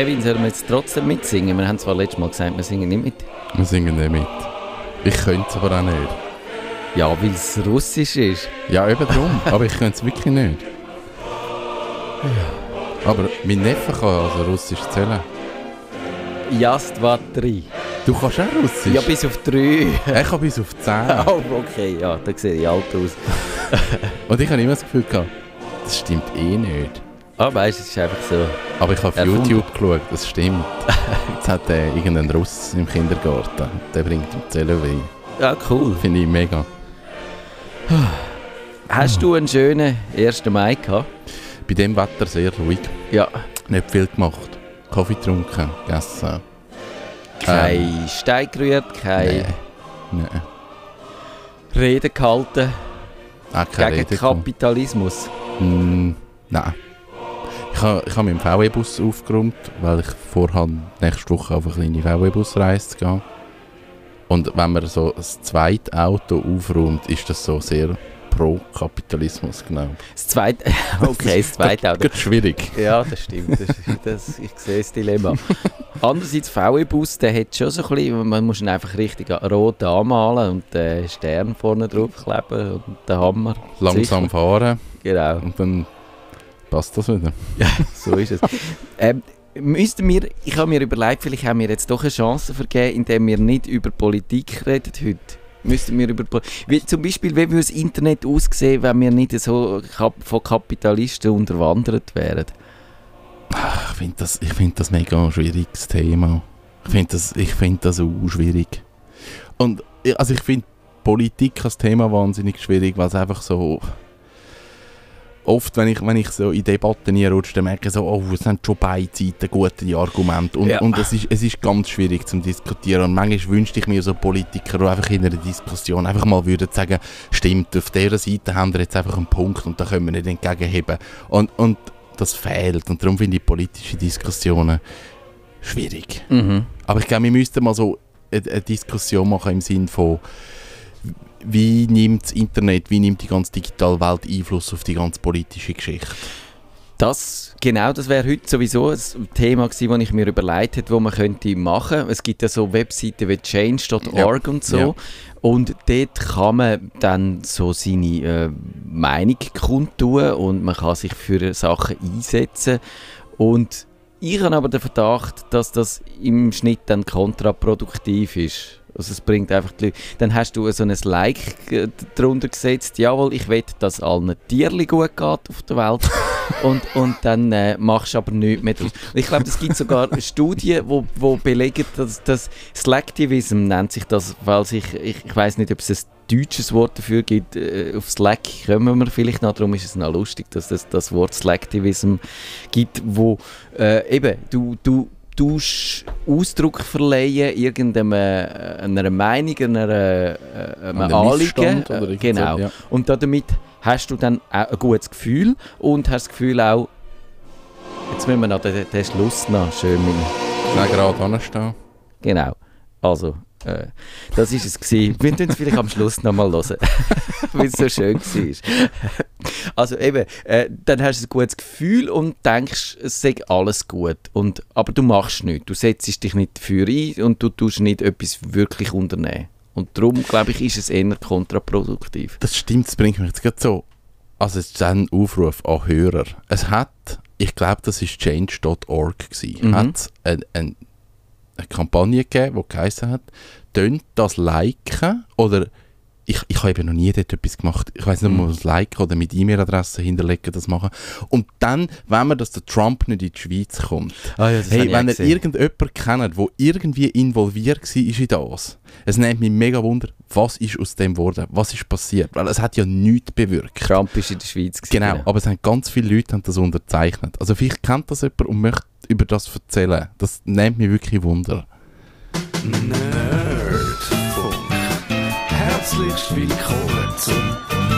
Kevin, sollen wir jetzt trotzdem mitsingen? Wir haben zwar letztes Mal gesagt, wir singen nicht mit. Wir singen nicht mit. Ich könnte es aber auch nicht. Ja, weil es russisch ist. Ja, eben drum. aber ich könnte es wirklich nicht. Aber mein Neffe kann also Russisch zählen. Jastwa 3. Du kannst auch Russisch? Ja, bis auf 3. Ich kann bis auf 10. Oh, okay, ja, da sehe ich alt aus. Und ich habe immer das Gefühl gehabt, das stimmt eh nicht. Ah, weißt du, es ist einfach so. Aber ich habe auf Erfunden. YouTube geschaut, das stimmt. Jetzt hat äh, irgendein Russ im Kindergarten, der bringt ihm Zählen bei. Ja, cool. Finde ich mega. Hast du einen schönen 1. Mai gehabt? Bei dem Wetter sehr ruhig. Ja. Nicht viel gemacht. Kaffee getrunken, gegessen. Kein Stein gerührt, kein Nein. Nein. Reden gehalten Auch keine gegen Rede. Kapitalismus. Mm, nein. Ich habe ich ha meinen VW-Bus aufgeräumt, weil ich vorhabe, nächste Woche auf eine kleine VW-Busreise zu gehen. Und wenn man so das zweite Auto aufräumt, ist das so sehr pro Kapitalismus, genau. Das zweite, okay, das zweite Auto. Geht schwierig. Ja, das stimmt. Das, das, ich sehe das Dilemma. Andererseits, VW-Bus, der hat schon so ein bisschen, man muss ihn einfach richtig rot anmalen und den Stern vorne drauf kleben und den Hammer. Langsam Sicher. fahren Genau, und dann passt das wieder. so ist es. ähm, müssten wir, ich habe mir überlegt, vielleicht haben wir jetzt doch eine Chance vergeben, indem wir nicht über Politik reden heute. Müssten wir über wie, zum Beispiel, wie würde das Internet aussehen, wenn wir nicht so von Kapitalisten unterwandert wären? Ich finde das, ich find das mega ein schwieriges Thema. Ich finde das, ich find das auch schwierig. Und also ich finde Politik als Thema wahnsinnig schwierig, weil es einfach so... Oft, wenn ich, wenn ich so in Debatten reinrutsche, dann merke ich so, oh, es sind schon beide Seiten gute Argumente. Und, Ja. und es, ist, es ist ganz schwierig zum Diskutieren. Und manchmal wünschte ich mir so Politiker, die einfach in einer Diskussion einfach mal würden sagen, stimmt, auf dieser Seite haben wir jetzt einfach einen Punkt und da können wir nicht entgegenheben. Und, und das fehlt. Und darum finde ich politische Diskussionen schwierig. Mhm. Aber ich glaube, wir müssten mal so eine, eine Diskussion machen im Sinn von, wie nimmt das Internet, wie nimmt die ganze digitale Welt Einfluss auf die ganze politische Geschichte? Das, genau, das wäre heute sowieso ein Thema gewesen, das ich mir überlegt habe, was man könnte machen. Es gibt ja so Webseiten wie change.org und so. Ja. Und dort kann man dann so seine äh, Meinung kundtun und man kann sich für Sachen einsetzen. Und ich habe aber den Verdacht, dass das im Schnitt dann kontraproduktiv ist. Also es bringt einfach die Leute. Dann hast du so ein Like äh, drunter gesetzt, jawohl, ich will, dass allen Tierli gut geht auf der Welt. und, und dann äh, machst du aber nichts mehr draus. Ich glaube, es gibt sogar Studien, wo, wo belegen, dass das Slacktivism nennt sich das, weil sich, ich, ich weiß nicht, ob es ein deutsches Wort dafür gibt. Äh, auf Slack kommen wir vielleicht noch, darum ist es noch lustig, dass es das Wort Slacktivism gibt, wo äh, eben, du, du tust Ausdruck verleihen irgendeiner einer Meinung, einer, äh, einem An Anliegen. Äh, genau. ja. Und damit hast du dann auch ein gutes Gefühl und hast das Gefühl auch, jetzt müssen wir noch den, den Schluss noch schön mit, Nein, gerade anstehen. genau, also, äh, das ist es gewesen. Wir tun es vielleicht am Schluss nochmal hören, weil es so schön war. Also eben, äh, dann hast du ein gutes Gefühl und denkst, es sei alles gut. Und, aber du machst nichts, du setzt dich nicht dafür ein und du tust nicht etwas wirklich unternehmen. Und darum, glaube ich, ist es eher kontraproduktiv. Das stimmt, das bringt mich jetzt gerade so. Also es ist ein Aufruf an Hörer. Es hat, ich glaube, das ist change.org Mhm. hat ein, ein, eine Kampagne gegeben, die geheißen hat, «Tönt das liken» oder ich, ich habe eben noch nie dort etwas gemacht. Ich weiß nicht, ob man das liken oder mit E-Mail-Adresse hinterlegen das machen. Und dann, wenn man, dass der Trump nicht in die Schweiz kommt, Ah ja, hey, wenn ihr irgendjemanden kennt, der irgendwie involviert war in das, es nimmt mich mega Wunder, was ist aus dem geworden? Was ist passiert? Weil es hat ja nichts bewirkt. Trump ist in der Schweiz. gewesen, Genau, aber es haben ganz viele Leute haben das unterzeichnet. Also vielleicht kennt das jemand und möchte über das erzählen. Das nimmt mich wirklich Wunder. Nerdfunk. Herzlich willkommen zum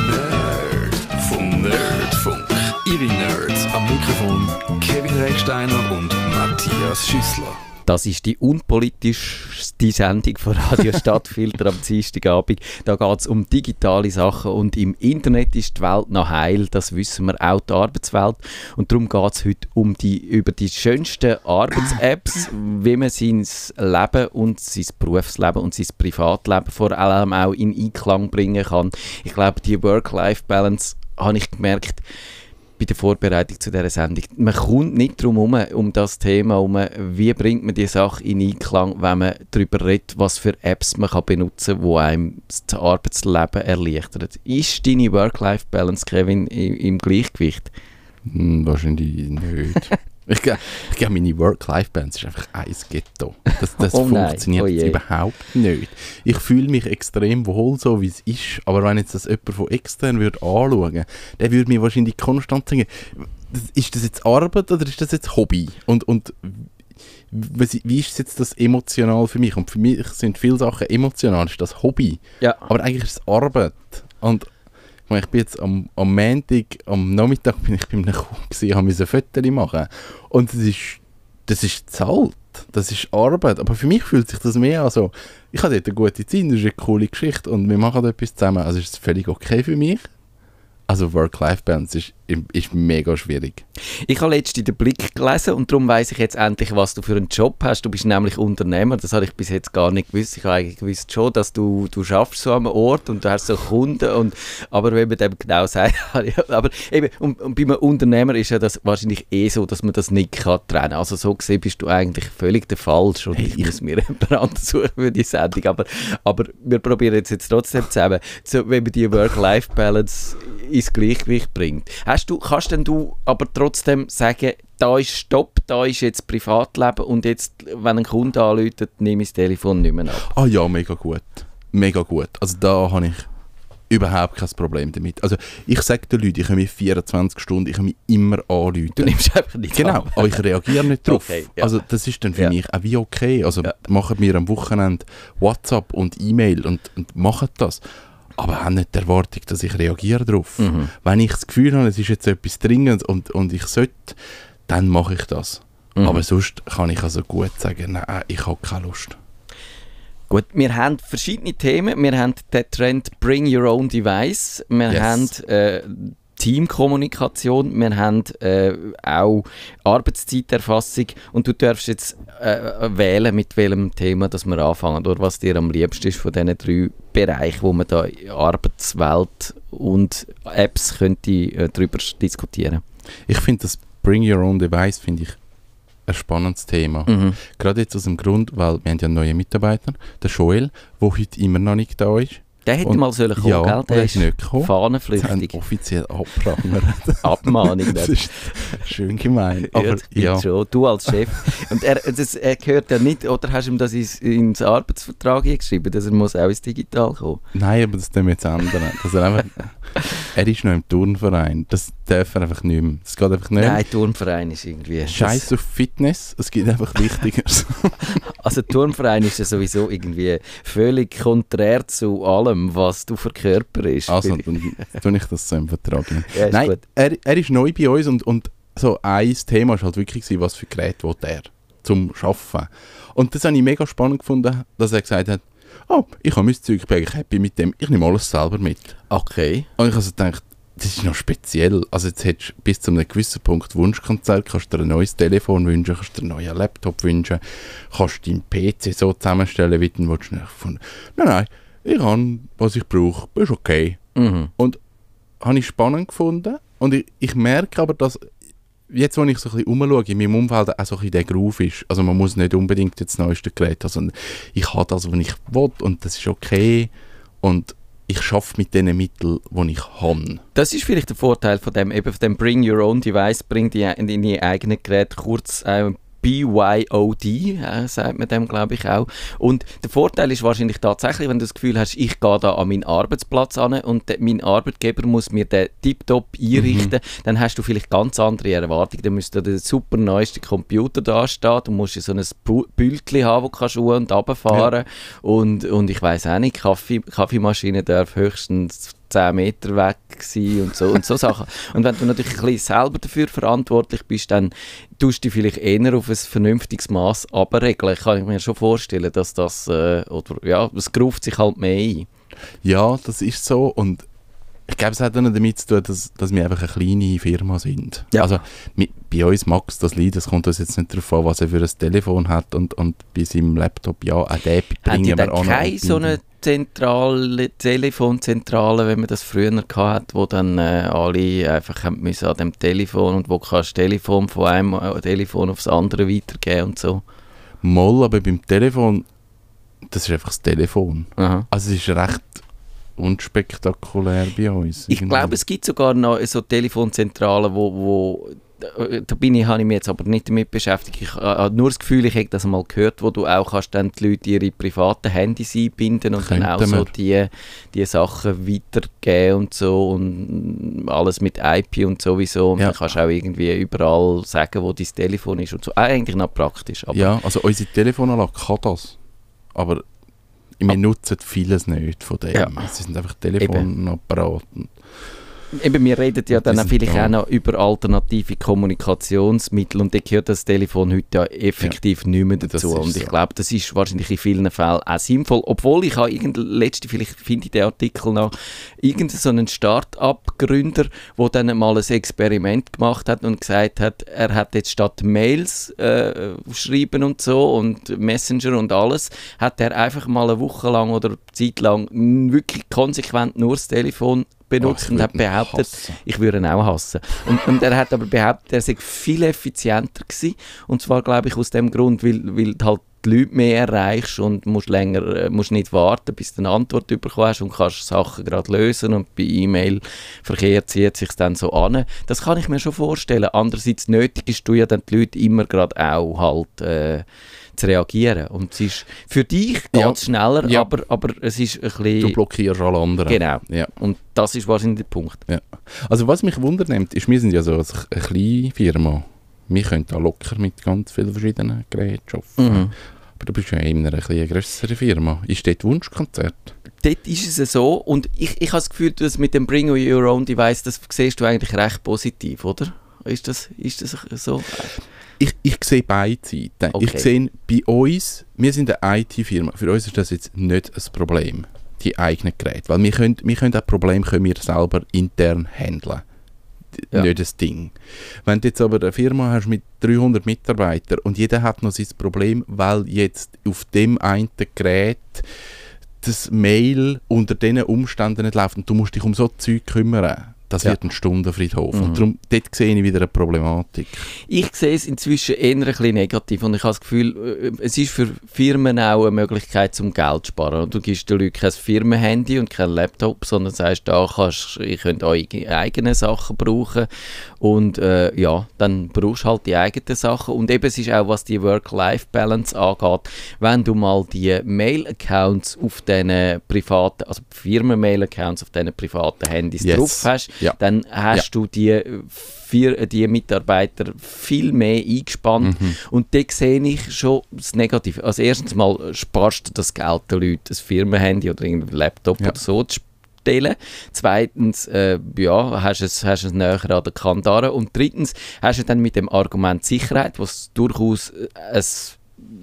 Nerdfunk. Nerdfunk. Ihre Nerds am Mikrofon Kevin Recksteiner und Matthias Schüssler. Das ist die unpolitischste Sendung von Radio Stadtfilter am Dienstagabend. Da geht es um digitale Sachen und im Internet ist die Welt noch heil, das wissen wir, auch die Arbeitswelt. Und darum geht es heute um die, über die schönsten Arbeits-Apps, wie man sein Leben und sein Berufsleben und sein Privatleben vor allem auch in Einklang bringen kann. Ich glaube, die Work-Life-Balance habe ich gemerkt, bei der Vorbereitung zu dieser Sendung. Man kommt nicht drum herum, um das Thema herum, wie bringt man die Sache in Einklang, wenn man darüber redet, was für Apps man kann benutzen kann, die einem das Arbeitsleben erleichtern. Ist deine Work-Life-Balance, Kevin, im, im Gleichgewicht? Hm, wahrscheinlich nicht. Ich glaube, glaub, meine Work-Life-Balance ist einfach ein Ghetto. Das, das Oh funktioniert oh überhaupt nicht. Ich fühle mich extrem wohl, so wie es ist. Aber wenn jetzt das jemand von extern würde anschauen der würde mir wahrscheinlich konstant sagen, ist das jetzt Arbeit oder ist das jetzt Hobby? Und, und wie wie ist jetzt das emotional für mich? Und für mich sind viele Sachen emotional, ist das Hobby. Ja. Aber eigentlich ist es Arbeit. Und ich, bin jetzt am, am Montag, am Nachmittag bin ich bei einem Kunden gewesen, habe ein Foto machen. Und das ist, das ist zahlt. Das ist Arbeit. Aber für mich fühlt sich das mehr an so, ich habe dort eine gute Zeit, das ist eine coole Geschichte und wir machen etwas zusammen. Also ist es völlig okay für mich. Also Work-Life-Balance ist, ist mega schwierig. Ich habe letztens den Blick gelesen und darum weiß ich jetzt endlich, was du für einen Job hast. Du bist nämlich Unternehmer, das habe ich bis jetzt gar nicht gewusst. Ich habe eigentlich gewusst schon, dass du, du schaffst so am Ort und du hast so Kunden. Und, aber wenn man dem genau sagt, aber eben, und, und bei einem Unternehmer ist ja das wahrscheinlich eh so, dass man das nicht kann trennen kann. Also so gesehen bist du eigentlich völlig der Falsch und Hey, ich ich- muss mir jemand anderes suchen für die Sendung. Aber, aber wir probieren jetzt, jetzt trotzdem zusammen, so, wenn man die Work-Life-Balance ins Gleichgewicht bringt. Hast du, kannst denn du aber trotzdem sagen, da ist Stopp, da ist jetzt Privatleben und jetzt, wenn ein Kunde anruft, nehme ich das Telefon nicht mehr ab. Ah ja, mega gut. Mega gut. Also da habe ich überhaupt kein Problem damit. Also ich sage den Leuten, ich kann mich 24 Stunden, ich kann mich immer anrufen. Du nimmst einfach nicht Genau, ab. aber ich reagiere nicht drauf. Okay, ja. Also das ist dann für Ja. mich auch wie okay. Also Ja. machen wir am Wochenende WhatsApp und E-Mail und, und machen das. Aber haben nicht die Erwartung, dass ich reagiere drauf. Mhm. Wenn ich das Gefühl habe, es ist jetzt etwas dringend und, und ich sollte, dann mache ich das. Mhm. Aber sonst kann ich also gut sagen, nein, ich habe keine Lust. Gut, wir haben verschiedene Themen. Wir haben den Trend Bring Your Own Device. Wir Yes. haben äh, Teamkommunikation. Wir haben äh, auch Arbeitszeiterfassung. Und du darfst jetzt äh, wählen, mit welchem Thema dass wir anfangen oder was dir am liebsten ist von diesen drei Bereichen, wo man da Arbeitswelt und Apps könnte äh, darüber diskutieren. Ich finde das Bring Your Own Device finde ich ein spannendes Thema. Mhm. Gerade jetzt aus dem Grund, weil wir haben ja neuen Mitarbeiter, der Joel, der heute immer noch nicht da ist. Der hätte Und- mal sollen kommen, ja, gell? und er ist nicht gekommen. Fahnenflüchtig. offiziell abprangert. Abmahnung. das ist schön gemein. ja, Aber gibt ja, schon. Du als Chef. Und er, das, er gehört ja nicht, oder hast du ihm das ins, ins Arbeitsvertrag geschrieben, dass er muss auch ins Digital kommen? nein, aber das tun wir jetzt ändern. Dass er, einfach, er ist noch im Turnverein. Das darf er einfach nicht mehr. Das geht einfach nicht. Nein, Turnverein ist irgendwie... Scheiß auf Fitness, es gibt einfach Wichtigeres. Also Turnverein ist ja sowieso irgendwie völlig konträr zu allem, was du für Körper ist. Also, dann tue ich das so im Vertrag. ja, Nein, er, er ist neu bei uns und, und so ein Thema war halt wirklich, was für Geräte will er zum Arbeiten. Und das habe ich mega spannend gefunden, dass er gesagt hat, oh, ich habe mein Zeug, ich bin happy mit dem, ich nehme alles selber mit. Okay. Und ich also gedacht, das ist noch speziell. Also jetzt hättest du bis zu einem gewissen Punkt Wunschkonzert, kannst dir ein neues Telefon wünschen, kannst dir einen neuen Laptop wünschen, kannst deinen PC so zusammenstellen, wie du ihn willst. Und fand, nein, nein, ich habe, was ich brauche, ist okay Mhm. habe ich spannend gefunden. Und ich, ich merke aber, dass jetzt, wenn ich so ein bisschen umschaue, in meinem Umfeld auch so ein bisschen der Groove ist. Also man muss nicht unbedingt jetzt das neueste Gerät haben, sondern ich habe das, was ich will und das ist okay. Und ich schaffe mit den Mitteln, die ich habe. Das ist vielleicht der Vorteil von dem, eben von dem Bring Your Own Device, bring die in deine eigenen Geräte, kurz äh, BYOD, äh, sagt man dem, glaube ich, auch. Und der Vorteil ist wahrscheinlich tatsächlich, wenn du das Gefühl hast, ich gehe da an meinen Arbeitsplatz an und der, mein Arbeitgeber muss mir den tiptop einrichten, dann hast du vielleicht ganz andere Erwartungen. Dann müsste der super neueste Computer da stehen, du musst so ein Bildchen haben, wo du kannst und runterfahren und, und ich weiß auch nicht, Kaffee, Kaffeemaschine darf höchstens 10 Meter weg gewesen und so und so Sachen. Und wenn du natürlich ein bisschen selber dafür verantwortlich bist, dann tust du dich vielleicht eher auf ein vernünftiges Maß abregeln. Kann ich mir schon vorstellen, dass das, äh, oder ja, es gruft sich halt mehr ein. Ja, das ist so und ich glaube, es hat auch noch damit zu tun, dass, dass wir einfach eine kleine Firma sind. Ja. Also mi- bei uns es das Lied, es kommt uns jetzt nicht darauf an, was er für ein Telefon hat und, und bei seinem Laptop, ja, auch den Haben bringen die wir dann keine so eine zentrale Telefonzentrale, wenn man das früher hatte, wo dann äh, alle einfach müssen an dem Telefon und wo kannst das Telefon von einem äh, Telefon aufs andere weitergeben und so. Moll, aber beim Telefon, das ist einfach das Telefon. Aha. Also es ist recht unspektakulär bei uns. Ich glaube, es gibt sogar noch so Telefonzentralen, wo, wo da bin ich, habe ich mich jetzt aber nicht damit beschäftigt. Ich äh, habe nur das Gefühl, ich habe das mal gehört, wo du auch kannst dann die Leute ihre privaten Handys einbinden und dann auch Könnten so wir. die, die Sachen weitergeben und so und alles mit IP und sowieso und Ja. dann kannst du auch irgendwie überall sagen, wo dein Telefon ist und so. Äh, Eigentlich noch praktisch, Ja, also unsere Telefonanlage kann das. Aber wir nutzen vieles nicht von dem. Ja. Es sind einfach Telefonapparate. Eben, wir reden ja dann auch vielleicht da. auch noch über alternative Kommunikationsmittel und da gehört das Telefon heute ja effektiv nicht mehr dazu. Und ich so. glaube, das ist wahrscheinlich in vielen Fällen auch sinnvoll. Obwohl ich habe letzte, vielleicht finde ich den Artikel noch, irgendeinen so einen Start-up-Gründer, der dann mal ein Experiment gemacht hat und gesagt hat, er hat jetzt statt Mails äh, schreiben und so und Messenger und alles, hat er einfach mal eine Woche lang oder Zeit lang wirklich konsequent nur das Telefon benutzt Ach, ich und hat behauptet, ich würde ihn auch hassen. Und, und er hat aber behauptet, er sei viel effizienter gewesen. Und zwar, glaube ich, aus dem Grund, weil, weil halt die Leute mehr erreichst und musst länger, äh, musst nicht warten, bis du eine Antwort bekommst und kannst Sachen gerade lösen und bei E-Mail-Verkehr zieht sich dann so an. Das kann ich mir schon vorstellen. Andererseits nötigst du ja dann die Leute immer gerade auch halt äh, zu reagieren. Und es ist für dich Ja. ganz schneller, Ja. aber, aber es ist ein Du bisschen... blockierst alle anderen. Genau. Ja. Und das ist wahrscheinlich der Punkt. Also was mich wundernimmt, ist, wir sind ja so eine kleine Firma. Wir können da locker mit ganz vielen verschiedenen Geräten arbeiten. Mhm. Aber du bist ja in einer etwas grösseren Firma. Ist dort Wunschkonzert? dort ist es so und ich, ich habe das Gefühl, dass mit dem Bring Your Own Device, das siehst du eigentlich recht positiv, oder? Ist das, ist das so? Ich, ich sehe beide Seiten. Okay. Ich sehe bei uns, wir sind eine IT-Firma, für uns ist das jetzt nicht ein Problem, die eigenen Geräte. Weil wir können, wir können das Problem können wir selber intern handeln. Ja. Nicht das Ding. Wenn du jetzt aber eine Firma hast mit 300 Mitarbeitern und jeder hat noch sein Problem, weil jetzt auf dem einen Gerät das Mail unter diesen Umständen nicht läuft und du musst dich um so Zeug kümmern, das Ja. wird ein Stundenfriedhof. Mhm. Und darum, dort sehe ich wieder eine Problematik. Ich sehe es inzwischen eher ein bisschen negativ und ich habe das Gefühl, äh, es ist für Firmen auch eine Möglichkeit zum Geld zu sparen. Du gibst den Leuten kein Firmenhandy und kein Laptop, sondern sagst, da kannst, ihr könnt eure eigenen Sachen brauchen und äh, ja, dann brauchst du halt die eigenen Sachen und eben es ist auch, was die Work-Life-Balance angeht, wenn du mal die Mail-Accounts auf diesen privaten, also Firmen-Mail-Accounts auf diesen privaten Handys Yes. drauf hast, Ja. dann hast du die, vier, die Mitarbeiter viel mehr eingespannt. Mhm. Und da sehe ich schon das Negative. Also erstens mal sparst du das Geld den Leuten, ein Firmenhandy oder irgendein Laptop Ja. oder so zu stellen. Zweitens, äh, ja, hast du es, hast es näher an der Kandare. Und drittens hast du dann mit dem Argument Sicherheit, was durchaus äh, ein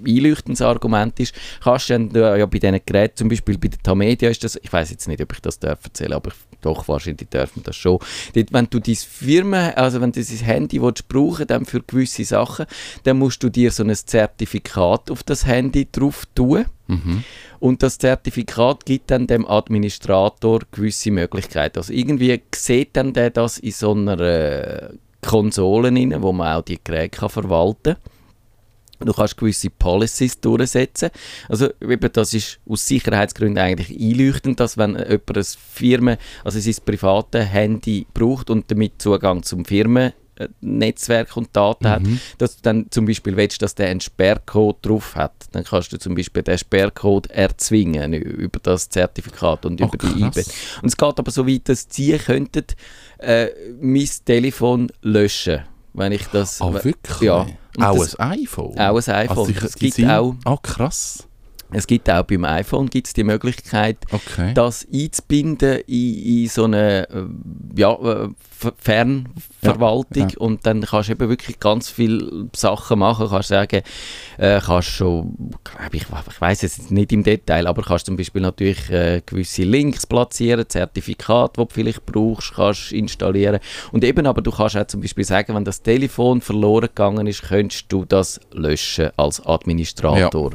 einleuchtendes Argument ist, kannst du dann äh, ja bei diesen Geräten, zum Beispiel bei der Tamedia ist das, ich weiß jetzt nicht, ob ich das darf erzählen, aber ich- doch, wahrscheinlich dürfen das schon. Dort, wenn du dein Firmen, also wenn du dein Handy willst, brauchen dann für gewisse Sachen, dann musst du dir so ein Zertifikat auf das Handy drauf tun. Mhm. Und das Zertifikat gibt dann dem Administrator gewisse Möglichkeiten. Also irgendwie sieht dann der das in so einer äh, Konsole rein, wo man auch die Geräte kann verwalten kann. Du kannst gewisse Policies durchsetzen. Also eben, das ist aus Sicherheitsgründen eigentlich einleuchtend, dass wenn jemand ein Firmen, also sein privates Handy braucht und damit Zugang zum Firmen äh, Netzwerk und Daten hat, Mhm. dass du dann zum Beispiel willst, dass der einen Sperrcode drauf hat. Dann kannst du zum Beispiel den Sperrcode erzwingen über das Zertifikat und Oh, über die krass. IBAN. Und es geht aber so weit, dass sie könnten äh, mein Telefon löschen, wenn ich das... We- wirklich? Ja. Und Auch das- ein iPhone? Auch ein iPhone. Also, es gibt auch Ah, krass. Es gibt auch beim iPhone gibt's die Möglichkeit, Okay. das einzubinden in, in so eine äh, ja, äh, Fernverwaltung Ja, ja. und dann kannst du eben wirklich ganz viele Sachen machen. Kannst sagen, äh, kannst schon, ich, ich weiß jetzt nicht im Detail, aber kannst zum Beispiel natürlich äh, gewisse Links platzieren, Zertifikat, die du vielleicht brauchst, kannst installieren und eben aber du kannst auch zum Beispiel sagen, wenn das Telefon verloren gegangen ist, könntest du das löschen als Administrator.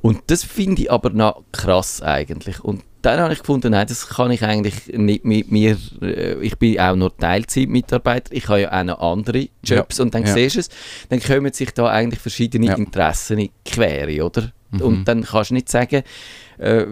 Und das finde ich aber noch krass eigentlich. Und dann habe ich gefunden, nein, das kann ich eigentlich nicht mit mir. Äh, ich bin auch nur Teilzeitmitarbeiter, ich habe ja auch noch andere Jobs und dann ja. siehst du es, dann kommen sich da eigentlich verschiedene Ja. Interessen in die Quere, oder? Mhm. Und dann kannst du nicht sagen, äh,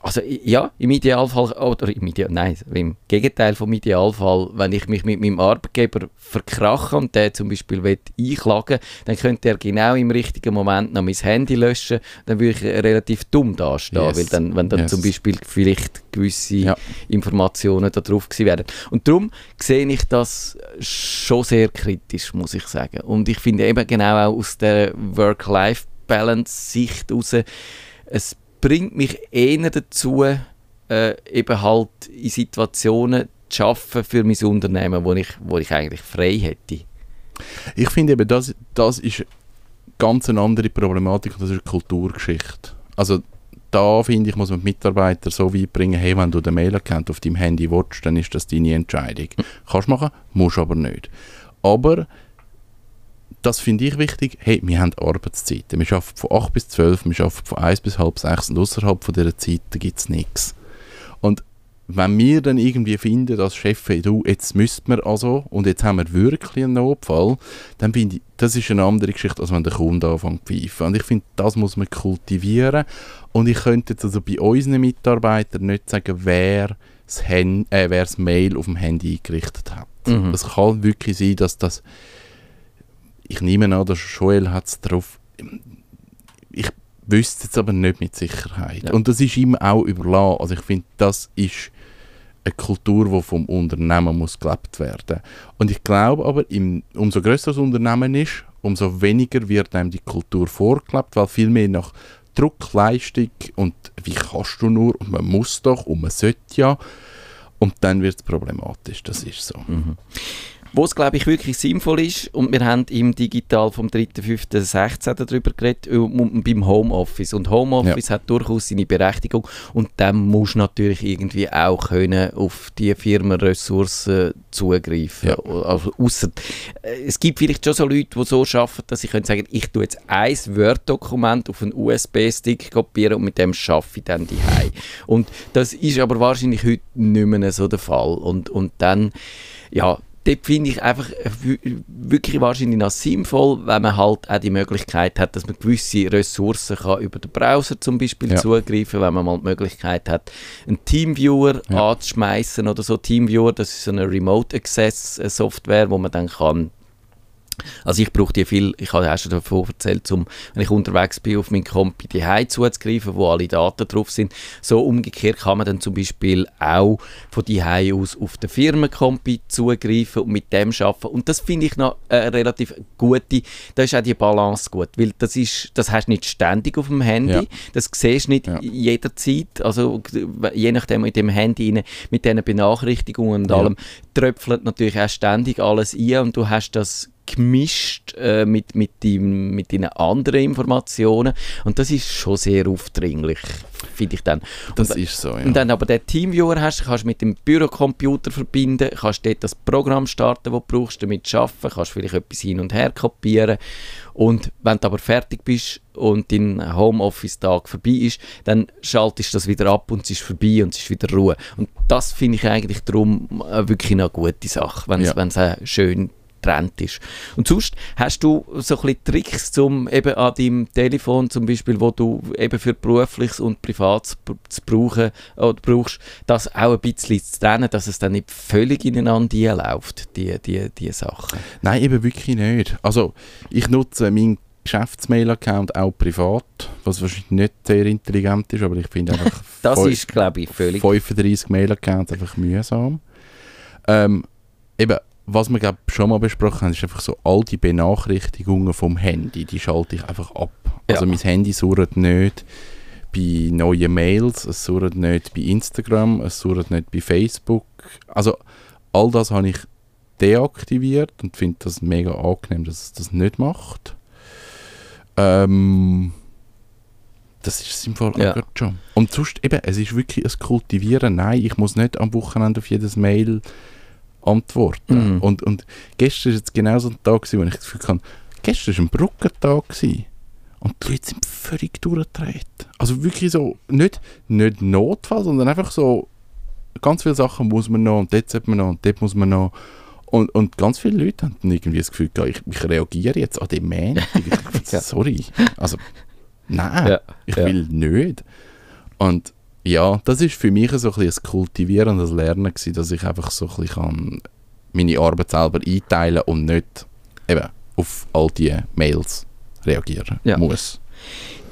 also ja, im Idealfall, oder im Ideal, nein, im Gegenteil vom Idealfall, wenn ich mich mit meinem Arbeitgeber verkrache und der zum Beispiel will einklagen dann könnte er genau im richtigen Moment noch mein Handy löschen, dann würde ich äh, relativ dumm dastehen, Yes. weil dann, wenn dann Yes. zum Beispiel vielleicht gewisse Ja. Informationen da drauf gewesen wären. Und darum sehe ich das schon sehr kritisch, muss ich sagen. Und ich finde eben genau auch aus der Work-Life-Balance-Sicht heraus, es bringt mich eher dazu, äh, eben halt in Situationen zu arbeiten für mein Unternehmen, wo ich, wo ich eigentlich frei hätte. Ich finde eben, das, das ist ganz eine andere Problematik und das ist eine Kulturgeschichte. Also da finde ich, muss man die Mitarbeiter so weit bringen, hey, wenn du den Mail-Account auf deinem Handy willst, dann ist das deine Entscheidung. Kannst machen, musst aber nicht. Aber das finde ich wichtig, hey, wir haben Arbeitszeiten. Wir arbeiten von 8 bis 12, wir arbeiten von 1 bis halb 6 und außerhalb von dieser Zeit gibt es nichts. Und wenn wir dann irgendwie finden, als Chef, hey, du, jetzt müssten wir also und jetzt haben wir wirklich einen Notfall, dann finde ich, das ist eine andere Geschichte, als wenn der Kunde anfängt zu pfeifen. Und ich finde, das muss man kultivieren. Und ich könnte jetzt also bei unseren Mitarbeitern nicht sagen, wer das, Hand, äh, wer das Mail auf dem Handy eingerichtet hat. Mhm. Es kann wirklich sein, dass das ich nehme an, der Joel hat es drauf. Ich wüsste es aber nicht mit Sicherheit. Ja. Und das ist ihm auch überlassen. Also ich finde, das ist eine Kultur, die vom Unternehmen muss gelebt werden. Und ich glaube aber, im, umso größer das Unternehmen ist, umso weniger wird einem die Kultur vorgelebt, weil viel mehr nach Druck, Leistung und wie kannst du nur und man muss doch und man sollte ja. Und dann wird es problematisch, das ist so. Wo es, glaube ich, wirklich sinnvoll ist, und wir haben im Digital vom 3.5.16 darüber geredet, um, beim Homeoffice. Und Homeoffice hat durchaus seine Berechtigung und dann musst du natürlich irgendwie auch können auf die Firmenressourcen zugreifen. Ja. Also, ausser, äh, es gibt vielleicht schon so Leute, die so arbeiten, dass sie können sagen, ich tue jetzt ein Word-Dokument auf einen USB-Stick kopieren und mit dem schaffe ich dann die Und das ist aber wahrscheinlich heute nicht mehr so der Fall. Und, und dann, ja, dort finde ich einfach äh, wirklich wahrscheinlich noch sinnvoll, wenn man halt auch die Möglichkeit hat, dass man gewisse Ressourcen kann über den Browser zum Beispiel Ja. zugreifen, wenn man mal die Möglichkeit hat, einen Teamviewer Ja. anzuschmeißen oder so. Teamviewer, das ist so eine Remote Access äh, Software, wo man dann kann also ich brauche die viel, ich habe ja auch schon davon erzählt, um, wenn ich unterwegs bin, auf mein Kompi die zuzugreifen, wo alle Daten drauf sind. So umgekehrt kann man dann zum Beispiel auch von die aus auf den Firmenkompi zugreifen und mit dem arbeiten. Und das finde ich noch eine relativ gute, da ist auch die Balance gut, weil das ist, das hast du nicht ständig auf dem Handy, Ja. das siehst du nicht Ja. jederzeit, also je nachdem mit dem Handy rein, mit diesen Benachrichtigungen und Ja. allem, tröpfelt natürlich auch ständig alles ein und du hast das gemischt äh, mit, mit, dem, mit deinen anderen Informationen und das ist schon sehr aufdringlich, finde ich dann. Das und, ist so, ja. und dann aber den Teamviewer hast, kannst du mit dem Bürocomputer verbinden, kannst dort das Programm starten, das du brauchst, damit arbeiten, kannst vielleicht etwas hin und her kopieren und wenn du aber fertig bist und dein Homeoffice-Tag vorbei ist, dann schaltest du das wieder ab und es ist vorbei und es ist wieder Ruhe. Und das finde ich eigentlich darum äh, wirklich eine gute Sache, wenn es Ja. wenn es auch schön getrennt ist. Und sonst hast du so ein bisschen Tricks zum eben an deinem Telefon zum Beispiel, wo du eben für berufliches und privates zu brauchen oder brauchst, das auch ein bisschen zu trennen, dass es dann nicht völlig ineinander läuft, die, die, die Sachen. Nein, eben wirklich nicht. Also, ich nutze meinen Geschäftsmail-Account auch privat, was wahrscheinlich nicht sehr intelligent ist, aber ich finde einfach Das ist, glaube ich, völlig... 35 Mail-Accounts einfach mühsam. Ähm, eben, was wir glaub, schon mal besprochen haben, ist einfach so, all die Benachrichtigungen vom Handy, die schalte ich einfach ab. Also Ja. mein Handy surrt nicht. bei neuen Mails, es surrt nicht bei Instagram, es surrt nicht bei Facebook. Also all das habe ich deaktiviert und finde das mega angenehm, dass es das nicht macht. Ähm, das ist es im Fall Ja. schon. Und sonst eben, es ist wirklich ein Kultivieren. Nein, ich muss nicht am Wochenende auf jedes Mail antworten. Mhm. Und, und gestern war jetzt genau so ein Tag, gewesen, wo ich das Gefühl hatte, gestern war ein Brückentag. Gewesen. Und die Leute sind völlig durchgedreht. Also wirklich so, nicht, nicht Notfall, sondern einfach so, ganz viele Sachen muss man noch und dort sollte man noch und dort muss man noch. Und, und ganz viele Leute haben dann irgendwie das Gefühl, ich, ich reagiere jetzt an den Montag. Ja. Sorry. Also, nein, Ja, ich ja. will nicht. Und ja, das ist für mich so ein, ein Kultivieren ein Lernen gewesen, dass ich einfach so ein bisschen kann meine Arbeit selber einteilen und nicht eben auf all die Mails reagieren Ja. muss.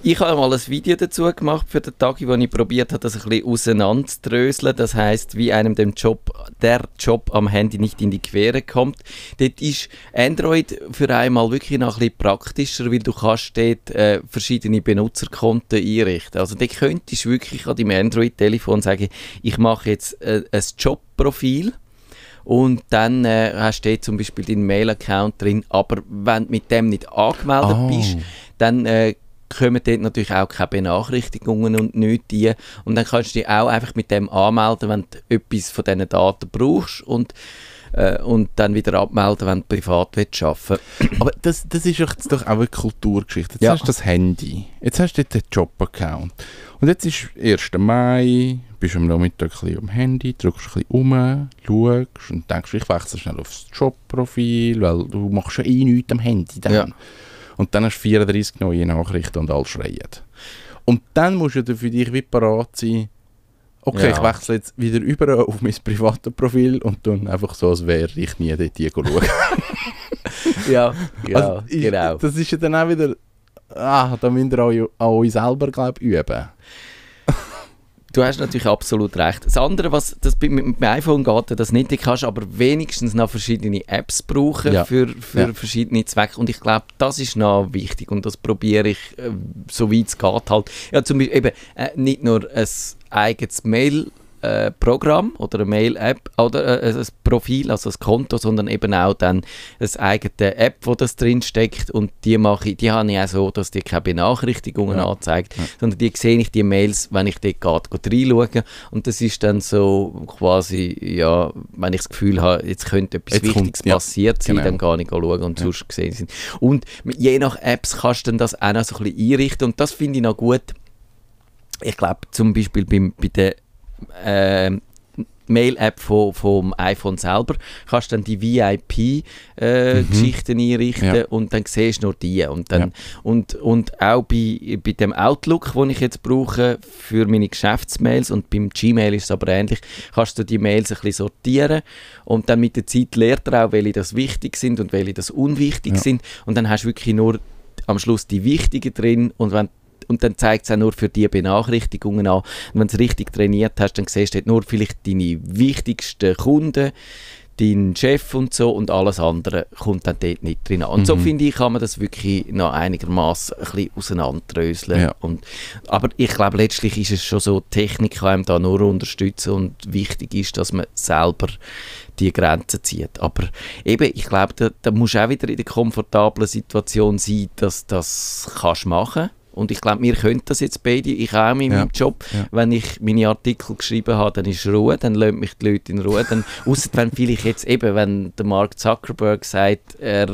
Ich habe mal ein Video dazu gemacht für den Tag, wo ich probiert habe, das ein bisschen auseinanderzudröseln. Das heißt, wie einem dem Job, der Job am Handy nicht in die Quere kommt. Dort ist Android für einmal wirklich noch ein bisschen praktischer, weil du kannst dort äh, verschiedene Benutzerkonten einrichten. Also dort könntest du wirklich an deinem Android-Telefon sagen, ich mache jetzt äh, ein Jobprofil. Und dann äh, hast du zum Beispiel deinen Mail-Account drin, aber wenn du mit dem nicht angemeldet Ah. bist, dann äh, kommen dort natürlich auch keine Benachrichtigungen und nichts die. Und dann kannst du dich auch einfach mit dem anmelden, wenn du etwas von diesen Daten brauchst und, äh, und dann wieder abmelden, wenn du privat willst arbeiten Aber das, das ist doch auch eine Kulturgeschichte. Jetzt Ja. hast du das Handy, jetzt hast du den Job-Account. Und jetzt ist 1. Mai, bist am Nachmittag ein bisschen am Handy, drückst ein bisschen um, schaust und denkst, ich wechsle schnell aufs Jobprofil, weil du machst ja eh nichts am Handy dann. Ja. Und dann hast du 34 neue Nachrichten und alle schreien. Und dann musst du dann für dich wie parat sein, okay, Ja. ich wechsle jetzt wieder über auf mein privates Profil und dann einfach so, als wäre ich nie dort schauen. Ja, Also, ich- genau. Das ist ja dann auch wieder. Ah, da müsst ihr auch an euch selber, glaube ich, üben. Du hast natürlich absolut recht. Das andere, was das mit dem iPhone geht, das nicht, du kannst aber wenigstens noch verschiedene Apps brauchen Ja. für, für Ja. verschiedene Zwecke. Und ich glaube, das ist noch wichtig und das probiere ich, äh, so weit es geht, halt. Ja, zum Beispiel eben äh, nicht nur ein eigenes Mail. Äh, Programm oder eine Mail-App oder äh, ein Profil, also ein Konto, sondern eben auch dann eine eigene App, wo das drin steckt und die mache ich, die habe ich auch so, dass die keine Benachrichtigungen Ja. anzeigt, sondern die sehe ich die Mails, wenn ich dort geht reinschaue und das ist dann so quasi, ja, wenn ich das Gefühl habe, jetzt könnte etwas Jetzt kommt- Wichtiges ja, passiert sein, genau. dann gehe ich schauen und Ja. sonst gesehen sind. Und je nach Apps kannst du dann das auch noch so ein bisschen einrichten und das finde ich noch gut. Ich glaube zum Beispiel beim, bei der ähm, Mail-App vom, vom iPhone selber kannst du dann die VIP-Geschichten einrichten Mhm. Ja. und dann siehst du nur die. Und, dann, Ja. und, und auch bei, bei dem Outlook, den ich jetzt brauche für meine Geschäftsmails und beim Gmail ist es aber ähnlich, kannst du die Mails ein bisschen sortieren und dann mit der Zeit lernt er auch, welche das wichtig sind und welche das unwichtig Ja. sind und dann hast du wirklich nur am Schluss die wichtigen drin und wenn und dann zeigt es auch nur für die Benachrichtigungen an. Und wenn du es richtig trainiert hast, dann siehst du nur vielleicht deine wichtigsten Kunden, deinen Chef und so und alles andere kommt dann dort nicht drin an. Und so Mhm. finde ich, kann man das wirklich noch einigermaßen ein bisschen auseinanderdröseln. Ja. Und, aber ich glaube, letztlich ist es schon so, die Technik kann einem da nur unterstützen und wichtig ist, dass man selber die Grenzen zieht. Aber eben, ich glaube, da, da musst du auch wieder in der komfortablen Situation sein, dass das kannst machen und ich glaube, wir können das jetzt beide, ich auch in Ja. meinem Job. Ja. Wenn ich meine Artikel geschrieben habe, dann ist Ruhe, dann lassen mich die Leute in Ruhe. Dann, ausser wenn vielleicht jetzt eben, wenn der Mark Zuckerberg sagt, er,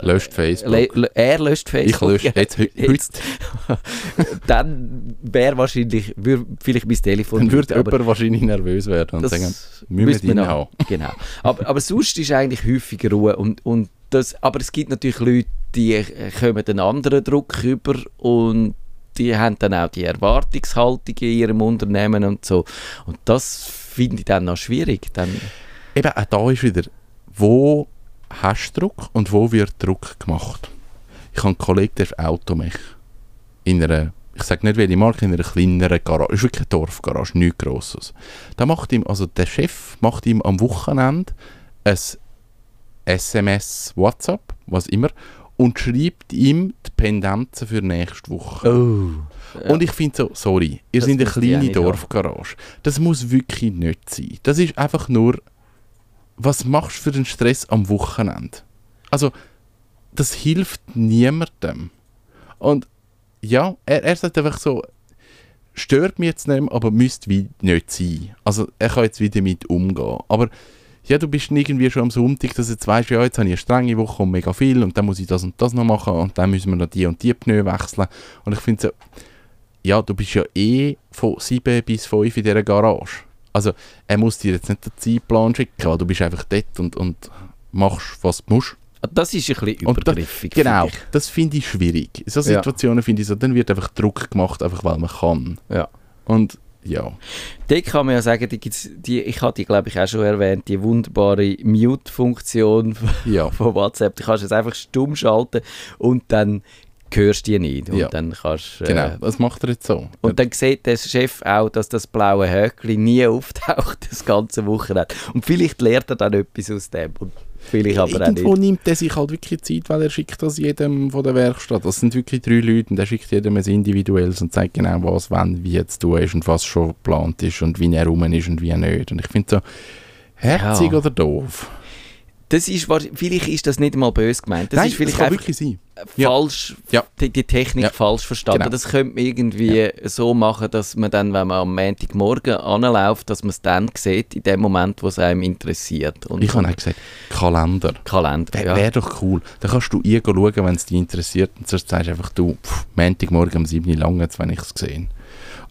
Löscht Facebook. le, er löscht ich Facebook. lösche jetzt, Jetzt. dann wäre wahrscheinlich, würde vielleicht mein Telefon Dann würde jemand wahrscheinlich nervös werden und das sagen, müssen wir noch- haben. Genau. Aber, aber sonst ist eigentlich häufig Ruhe. Und, und das, aber es gibt natürlich Leute, die äh, kommen einen anderen Druck über und die haben dann auch die Erwartungshaltung in ihrem Unternehmen und so. Und das finde ich dann noch schwierig. Dann, Eben, auch da ist wieder, wo hast du Druck und wo wird Druck gemacht? Ich habe einen Kollegen, der ist Automech. In einer, ich sage nicht welche Marke, in einer kleineren Garage. ist wirklich eine Dorfgarage, nichts Grosses. Da macht ihm, also der Chef macht ihm am Wochenende ein SMS, WhatsApp, was immer, und schreibt ihm die Pendenzen für nächste Woche. Oh. Und ich finde so, sorry, ihr Das seid eine kleine Dorfgarage. Das muss wirklich nicht sein. Das ist einfach nur, was machst du für den Stress am Wochenende? Also, das hilft niemandem. Und ja, er, er sagt einfach so, stört mich jetzt nicht aber müsste wie nicht sein. Also, er kann jetzt wieder damit umgehen. Aber ja, du bist irgendwie schon am Sonntag, dass du jetzt weißt, ja, jetzt habe ich eine strenge Woche und mega viel und dann muss ich das und das noch machen und dann müssen wir noch die und die Pneu wechseln. Und ich finde so, ja, du bist ja eh von 7 bis 5 in dieser Garage. Also, er muss dir jetzt nicht den Zeitplan schicken, weil du bist einfach dort und, und machst, was du musst. Das ist ein bisschen übergriffig. Genau, finde das finde ich schwierig. In so Ja. Situationen finde ich so, dann wird einfach Druck gemacht, einfach weil man kann. Ja. Und ja, Dort kann man ja sagen, die gibt's, die, ich hatte die glaube ich auch schon erwähnt, die wunderbare Mute-Funktion ja, von WhatsApp. Du kannst es einfach stumm schalten und dann hörst du die nicht. Und Ja. dann kannst äh, genau. Was macht er jetzt so? Und dann sieht der Chef auch, dass das blaue Höckli nie auftaucht, das ganze Wochenende. Und vielleicht lernt er dann etwas aus dem. Und vielleicht aber auch Irgendwo nicht. nimmt er sich halt wirklich Zeit, weil er schickt das jedem von der Werkstatt. Das sind wirklich drei Leute und er schickt jedem ein individuelles und zeigt genau, was, wann, wie jetzt tun ist und was schon geplant ist und wie er rum ist und wie nicht. Und ich finde so, herzig Ja. oder doof? Das ist, vielleicht ist das nicht mal böse gemeint. Das Nein, ist vielleicht kann einfach wirklich sein. ja. falsch, Ja. die, die Technik Ja. falsch verstanden. Genau. Das könnte man irgendwie so machen, dass man dann, wenn man am Montagmorgen anläuft, dass man es dann sieht, in dem Moment, wo es einem interessiert. Und Ich habe auch gesagt, Kalender. Kalender, Wäre ja. wär doch cool. Dann kannst du ihr schauen, wenn es dich interessiert. Und sonst sagst du einfach, du, pff, Montagmorgen um 7 Uhr lang, wenn ich es gesehen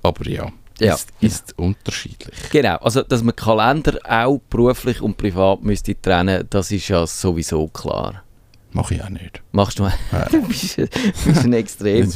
Aber ja, Ja. ist, ist unterschiedlich. Genau, also dass man Kalender auch beruflich und privat müsste trennen, das ist ja sowieso klar. Mache ich auch nicht. Machst du mal? du bist, bist ein Extrem.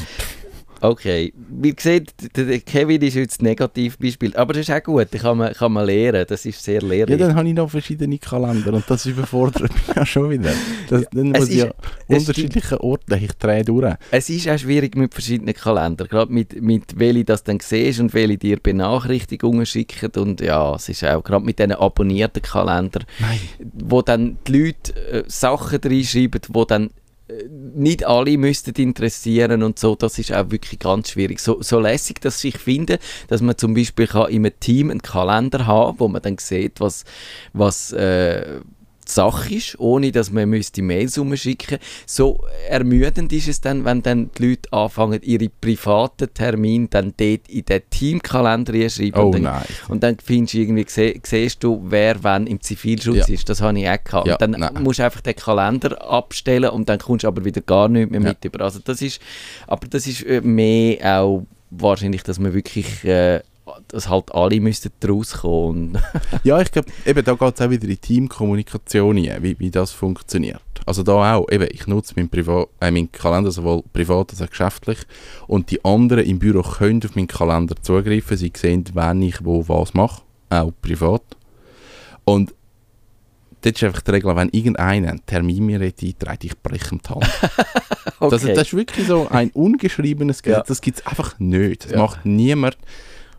Okay, der der Kevin ist jetzt ein Negativbeispiel, aber das ist auch gut, das kann man, kann man lernen, das ist sehr Ja, lehrreich. dann habe ich noch verschiedene Kalender und das überfordert mich ja schon wieder. Das, dann Es muss ich ist- ja es unterschiedliche Orte, ich drehe durch. Es ist auch schwierig mit verschiedenen Kalendern, gerade mit, mit welche das dann siehst und welche dir Benachrichtigungen schicken und ja, es ist auch gerade mit diesen abonnierten Kalendern, Nein. wo dann die Leute äh, Sachen reinschreiben, wo dann nicht alle müssten interessieren und so, das ist auch wirklich ganz schwierig. So, so lässig, dass ich finde, dass man zum Beispiel kann in einem Team einen Kalender haben, wo man dann sieht, was, was äh, Sache ist, ohne dass man müsste Mails umschicken So ermüdend ist es dann, wenn dann die Leute anfangen, ihre privaten Termine dann dort in den Teamkalender reinschreiben. Oh und dann, nein. und dann findest du irgendwie, siehst du, wer wann im Zivilschutz Ja. ist. Das habe ich auch gehabt. Ja, und dann nein. musst du einfach den Kalender abstellen und dann kommst du aber wieder gar nicht mehr Ja. mit über. Also das ist, aber das ist äh, mehr auch wahrscheinlich, dass man wirklich, äh, dass halt alle müssten daraus kommen. Ja, ich glaube, eben da geht es auch wieder in Teamkommunikation rein, wie, wie das funktioniert. Also da auch, eben, ich nutze meinen, Priva äh, meinen Kalender sowohl privat als auch geschäftlich und die anderen im Büro können auf meinen Kalender zugreifen, sie sehen, wann ich wo was mache, auch privat. Und dort ist einfach die Regel, wenn irgendeiner einen Termin mir einträgt, ich breche ihm die Hand. Das, das ist wirklich so ein ungeschriebenes Gesetz, Ja. das gibt es einfach nicht. Das Ja. macht niemand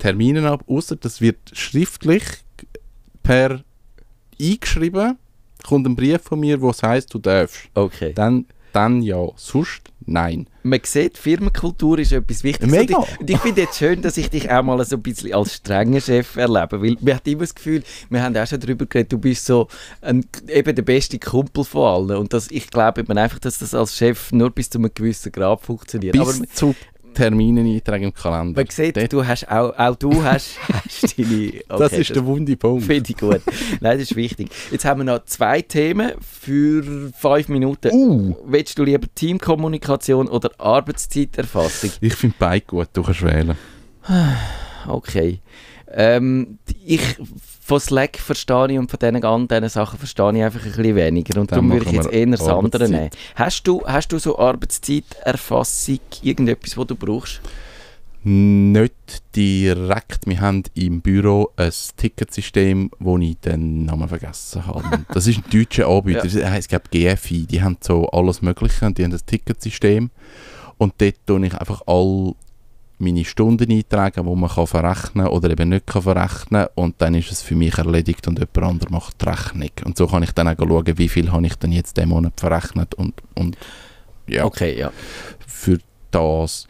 Termine ab, außer das wird schriftlich per eingeschrieben, kommt ein Brief von mir, wo es heisst, du darfst. okay. Dann, dann ja, sonst nein. Man sieht, Firmenkultur ist etwas Wichtiges. Mega. Und ich, und ich finde jetzt schön, dass ich dich auch mal so ein bisschen als strenger Chef erlebe, weil man hat immer das Gefühl, wir haben auch schon darüber geredet, du bist so ein, eben der beste Kumpel von allen und das, ich glaube eben einfach, dass das als Chef nur bis zu einem gewissen Grad funktioniert. Bis Aber zu Terminen eintragen im Kalender. man sieht, Dort- du hast auch, auch du hast, hast deine... Okay, das ist der wunde Punkt. Finde ich gut. Nein, das ist wichtig. Jetzt haben wir noch zwei Themen für fünf Minuten. Uh. Willst du lieber Teamkommunikation oder Arbeitszeiterfassung? Ich finde beide gut, du kannst wählen. Okay. Ähm, ich von Slack verstehe ich und von diesen anderen Sachen verstehe ich einfach ein bisschen weniger. Und Dann darum würde ich jetzt eher das andere nehmen. Hast du, hast du so Arbeitszeiterfassung, irgendetwas, was du brauchst? Nicht direkt. Wir haben im Büro ein Ticketsystem, wo ich den Namen vergessen habe. Das ist ein deutscher Anbieter. Ja. Ich glaube GFI. Die haben so alles Mögliche und die haben das Ticketsystem. Und dort tue ich einfach all meine Stunden eintragen, die man kann verrechnen oder eben nicht kann verrechnen und dann ist es für mich erledigt und jemand anderes macht die Rechnung. Und so kann ich dann auch schauen, wie viel habe ich denn jetzt diesen Monat verrechnet und, und ja, Okay, ja. für das.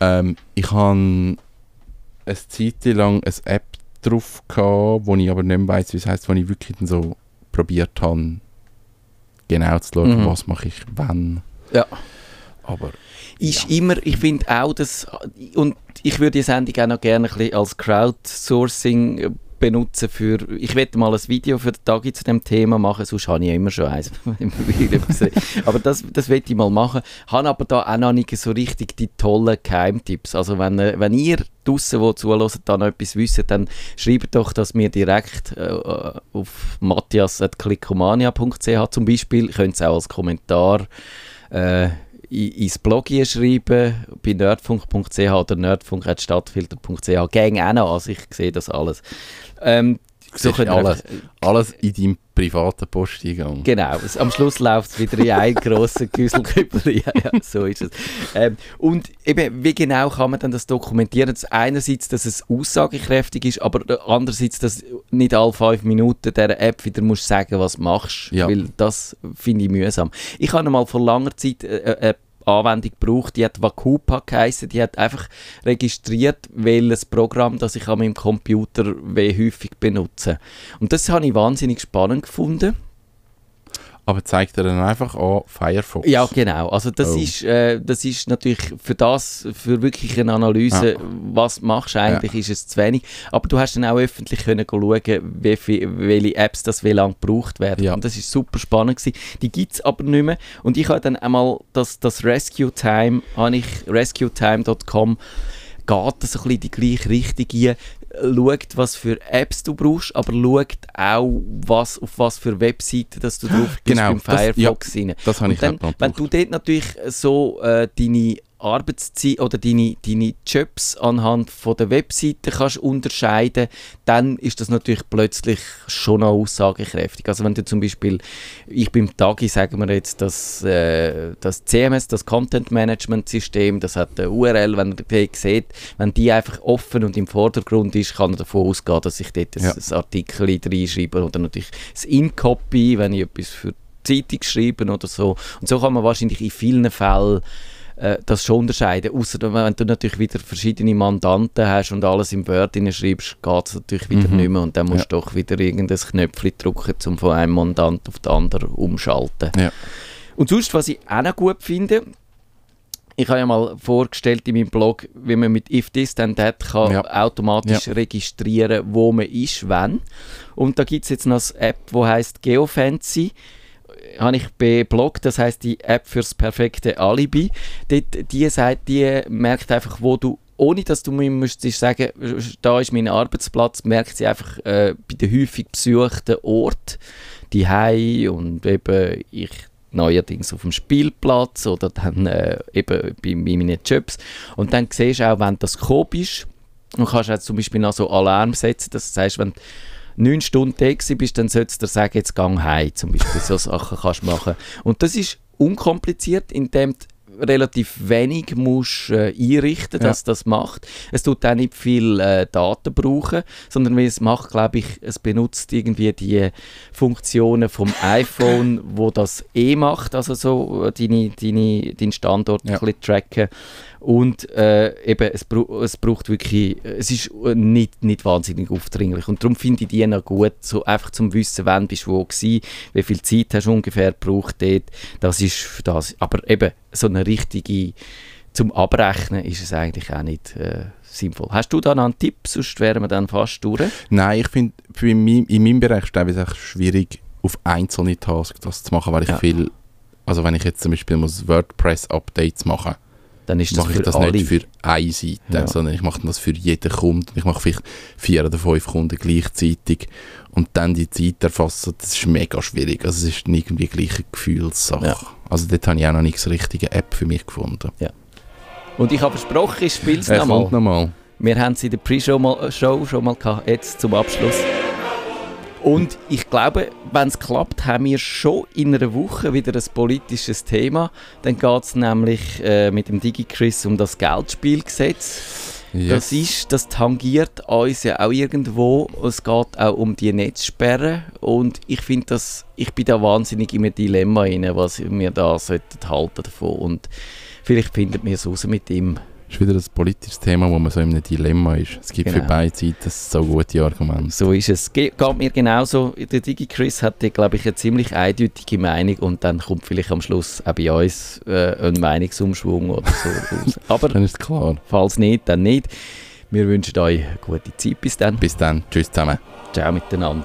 Ähm, ich habe eine Zeit lang eine App drauf gehabt, wo ich aber nicht weiss, wie es heisst, wo ich wirklich dann so probiert habe, genau zu schauen, Mhm. was mache ich wann. Ja. Aber Ist immer, ich finde auch, dass, und ich würde die Sendung auch noch gerne ein bisschen als Crowdsourcing äh, benutzen für, ich werde mal ein Video für den Tag zu dem Thema machen, sonst habe ich ja immer schon eins. aber das, das werde ich mal machen. Habe aber da auch noch nicht so richtig die tollen Geheimtipps. Also wenn, äh, wenn ihr draussen, die zuhören, da noch etwas wisst, dann schreibt doch das mir direkt äh, auf matthias.klickomania.ch zum Beispiel. Ihr könnt es auch als Kommentar äh, ins Blog hier schreiben, bei nerdfunk.ch oder nerdfunk.stadtfilter.ch. Gang auch noch, also ich sehe das alles. Ähm, so alles. einfach- alles in deinem privaten Posteingang. Genau, am Schluss läuft es wieder in einen grossen Güsselkübel. ja, ja, so ist es. Ähm, und eben, wie genau kann man dann das dokumentieren? Das einerseits, dass es aussagekräftig ist, aber andererseits, dass nicht alle fünf Minuten der App wieder musst sagen, was du machst, Ja. weil das finde ich mühsam. Ich habe mal vor langer Zeit äh, äh, Anwendung gebraucht, die hat Vakupa geheißen, die hat einfach registriert, welches Programm das ich an meinem Computer wie häufig benutze. Und das habe ich wahnsinnig spannend gefunden. Aber zeigt er dann einfach an Firefox. Ja, genau. Also das, Oh. ist, äh, das ist natürlich für das, für wirklich eine Analyse, Ja. was machst du eigentlich, ist es zu wenig. Aber du hast dann auch öffentlich können schauen, wie viel, welche Apps das wie lange gebraucht werden. Ja. Und das ist super spannend gewesen. Die gibt es aber nicht mehr. Und ich habe dann einmal das, das Rescue Time, habe ich rescuetime.com geht das ein bisschen in die gleiche Richtung ein. Schaut, was für Apps du brauchst, aber schaut auch, was, auf was für Webseiten dass du drauf bist Genau, beim das- ja, Firefox rein. Das habe ich dann, wenn du dort natürlich so äh, deine Arbeitszeit oder deine, deine Jobs anhand von der Webseite kannst unterscheiden, dann ist das natürlich plötzlich schon noch aussagekräftig. Also wenn du zum Beispiel, ich beim Tagi sagen wir jetzt, das, äh, das CMS, das Content Management System, das hat eine URL, wenn ihr die sieht, wenn die einfach offen und im Vordergrund ist, kann er davon ausgehen, dass ich dort Ja. ein, ein Artikel reinschreibe oder natürlich das In-Copy, wenn ich etwas für die Zeitung schreibe oder so. Und so kann man wahrscheinlich in vielen Fällen äh, das schon unterscheiden. Außer wenn du natürlich wieder verschiedene Mandanten hast und alles im Word schreibst, geht es natürlich wieder Mhm. nicht mehr. Und dann musst du doch wieder irgendein Knöpfchen drücken, um von einem Mandant auf den anderen umschalten. Ja. Und sonst, was ich auch noch gut finde, ich habe ja mal vorgestellt in meinem Blog, wie man mit If This Then That kann Ja. automatisch registrieren, wo man ist, wann. Und da gibt es jetzt noch eine App, die heißt Geofancy. Habe ich bebloggt, das heißt die App fürs perfekte Alibi. Dort, die, sagt, die merkt einfach, wo du ohne dass du mir müsstest sagen, da ist mein Arbeitsplatz, merkt sie einfach äh, bei den häufig besuchten Ort, die Hei und eben ich neuerdings auf dem Spielplatz oder dann äh, eben bei, bei meinen Jobs. Und dann siehst du auch, wenn das gekommen bist, und kannst auch zum Beispiel noch so Alarm setzen, dass du wenn neun Stunden da bist, dann sollst du dir sagen, jetzt gang heim, zum Beispiel. So Sachen kannst du machen. Und das ist unkompliziert, indem du relativ wenig musst, äh, einrichten dass das macht. Es tut auch nicht viel äh, Daten brauchen, sondern wie es macht, glaube ich, es benutzt irgendwie die Funktionen vom iPhone, wo das eh macht, also so äh, deine, deine, deinen Standort Ja. ein bisschen tracken. Und äh, eben, es, es braucht wirklich, es ist äh, nicht, nicht wahnsinnig aufdringlich. Und darum finde ich die noch gut, so einfach zum Wissen, wann bist du wo gewesen, wie viel Zeit hast du ungefähr gebraucht dort. Das ist für das. Aber eben, so eine richtige, zum Abrechnen ist es eigentlich auch nicht äh, sinnvoll. Hast du da noch einen Tipp, sonst wären wir dann fast durch? Nein, ich finde, mein, in meinem Bereich ist es schwierig, auf einzelne Tasks das zu machen, weil ich Ja. viel, also wenn ich jetzt zum Beispiel muss WordPress-Updates machen Dann ist das mache ich das alle. nicht für eine Seite, Ja. sondern ich mache das für jeden Kunden. Ich mache vielleicht vier oder fünf Kunden gleichzeitig und dann die Zeit erfassen, das ist mega schwierig. Also es ist irgendwie die gleiche Gefühlssache. Ja. Also dort habe ich auch noch nicht so richtige App für mich gefunden. Und ich habe versprochen, ich spiele es nochmal. Wir haben es in der Pre-Show schon mal gehabt, jetzt zum Abschluss. Und ich glaube, wenn es klappt, haben wir schon in einer Woche wieder ein politisches Thema. Dann geht es nämlich äh, mit dem DigiChris um das Geldspielgesetz. Das ist, das tangiert uns ja auch irgendwo. Es geht auch um die Netzsperren und ich finde das, ich bin da wahnsinnig in einem Dilemma rein, was wir da sollten halten davon und vielleicht findet mir es raus mit ihm. Das ist wieder ein politisches Thema, wo man so in einem Dilemma ist. Es gibt für Genau. beide Seiten so gute Argumente. So ist es. Ge geht mir genauso. Der Digi Chris hat, glaube ich, eine ziemlich eindeutige Meinung und dann kommt vielleicht am Schluss auch bei uns äh, ein Meinungsumschwung oder so raus. Aber Dann ist es klar. falls nicht, dann nicht. Wir wünschen euch eine gute Zeit. Bis dann. Bis dann. Tschüss zusammen. Ciao miteinander.